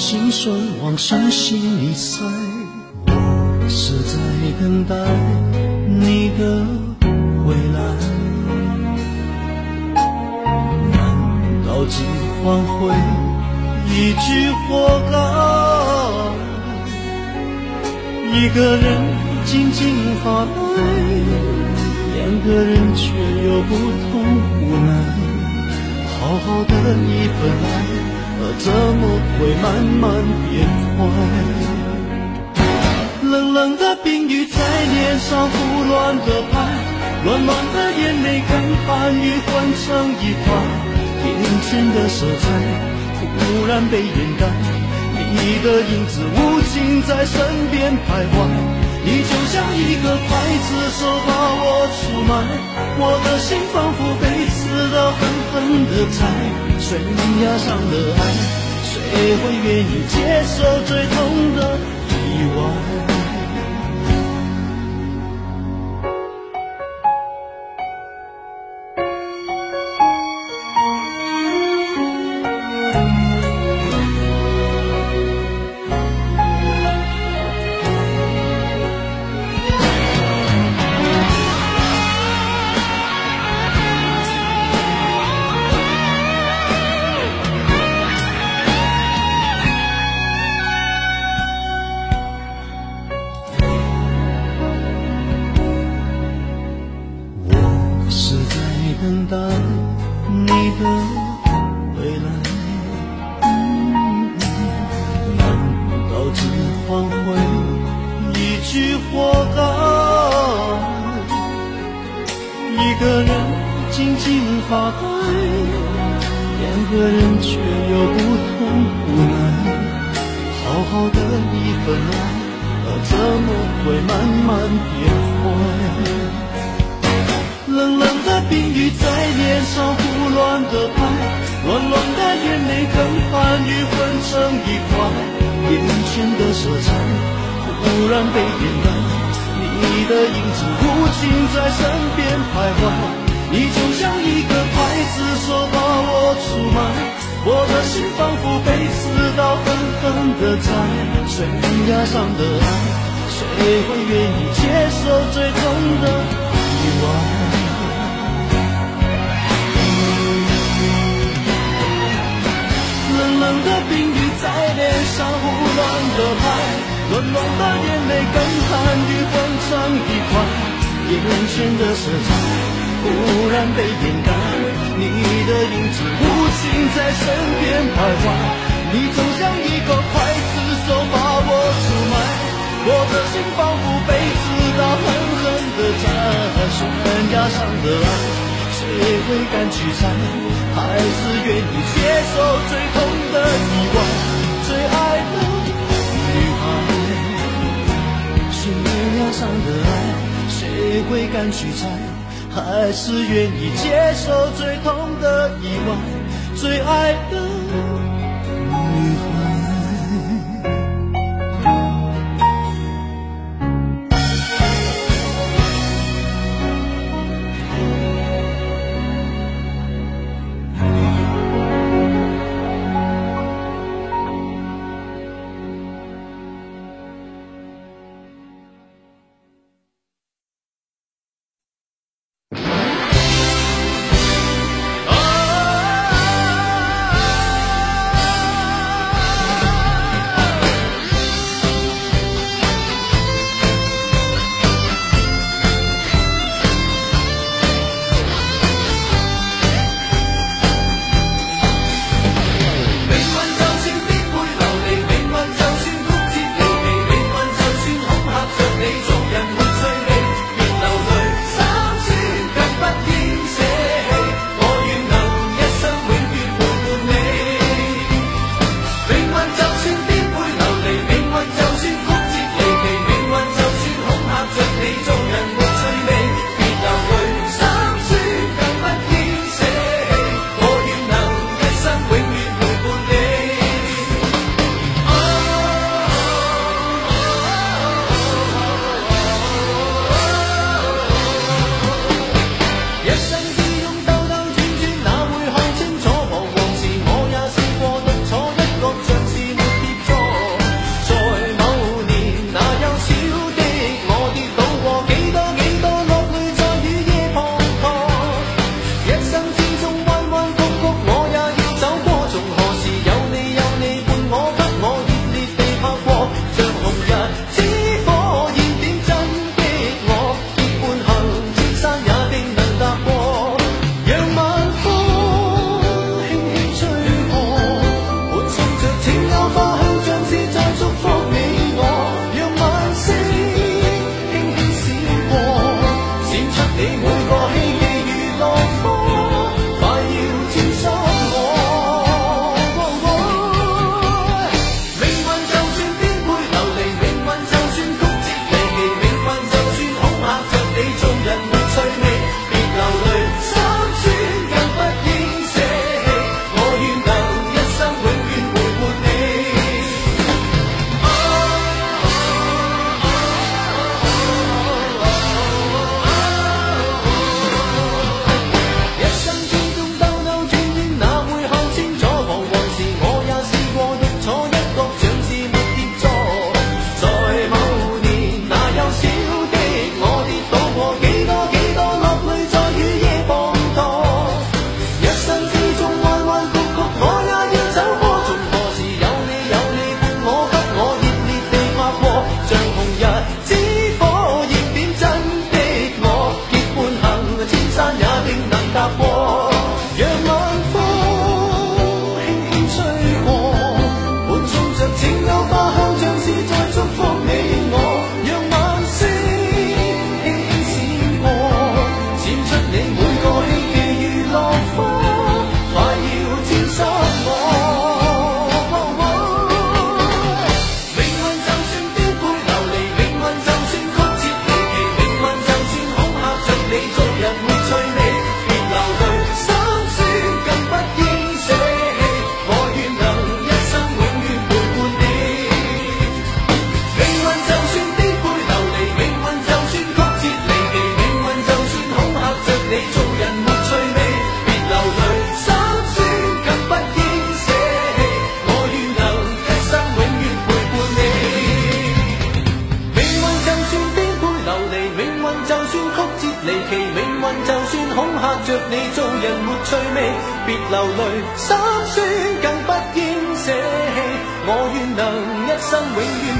心酸往深心里塞。我是在等待你的回来，难道只换回一句活该？一个人静静发呆，两个人却有不同无奈。好好的一份爱，怎么会慢慢变坏？冷冷的冰雨在脸上胡乱的拍，暖暖的眼泪跟寒雨混成一团，眼前的色彩忽然被掩盖，你的影子无情在身边徘徊，你就像一个刽子手把我出卖，我的心仿佛被刺刀狠狠的宰，悬崖上的爱，谁会愿意接受最痛的意外？发呆，两个人却有不同无奈。好好的一份爱，怎么会慢慢变坏？冷冷的冰雨在脸上胡乱的拍，暖暖的眼泪跟寒雨混成一块。眼前的色彩忽然被掩盖，你的影子无情在身边徘徊。你就像一个刽子手把我出卖我的心仿佛被刺刀狠狠地宰悬崖上的爱谁会愿意接受最痛的意外冷冷的冰雨在脸上胡乱的拍暖暖的眼泪跟寒雨混成一块眼前的色彩。忽然被掩盖，你的影子无情在身边徘徊。你就像一个刽子手把我出卖，我的心仿佛被刺刀狠狠地宰。悬崖上的爱，谁会敢去猜？还是愿意接受最痛的意外？最爱的女孩，悬崖上的爱，谁会敢去猜？还是愿意接受最痛的意外最爱的你做人没趣味，别流泪，心酸更不应舍弃。我愿能一生永远。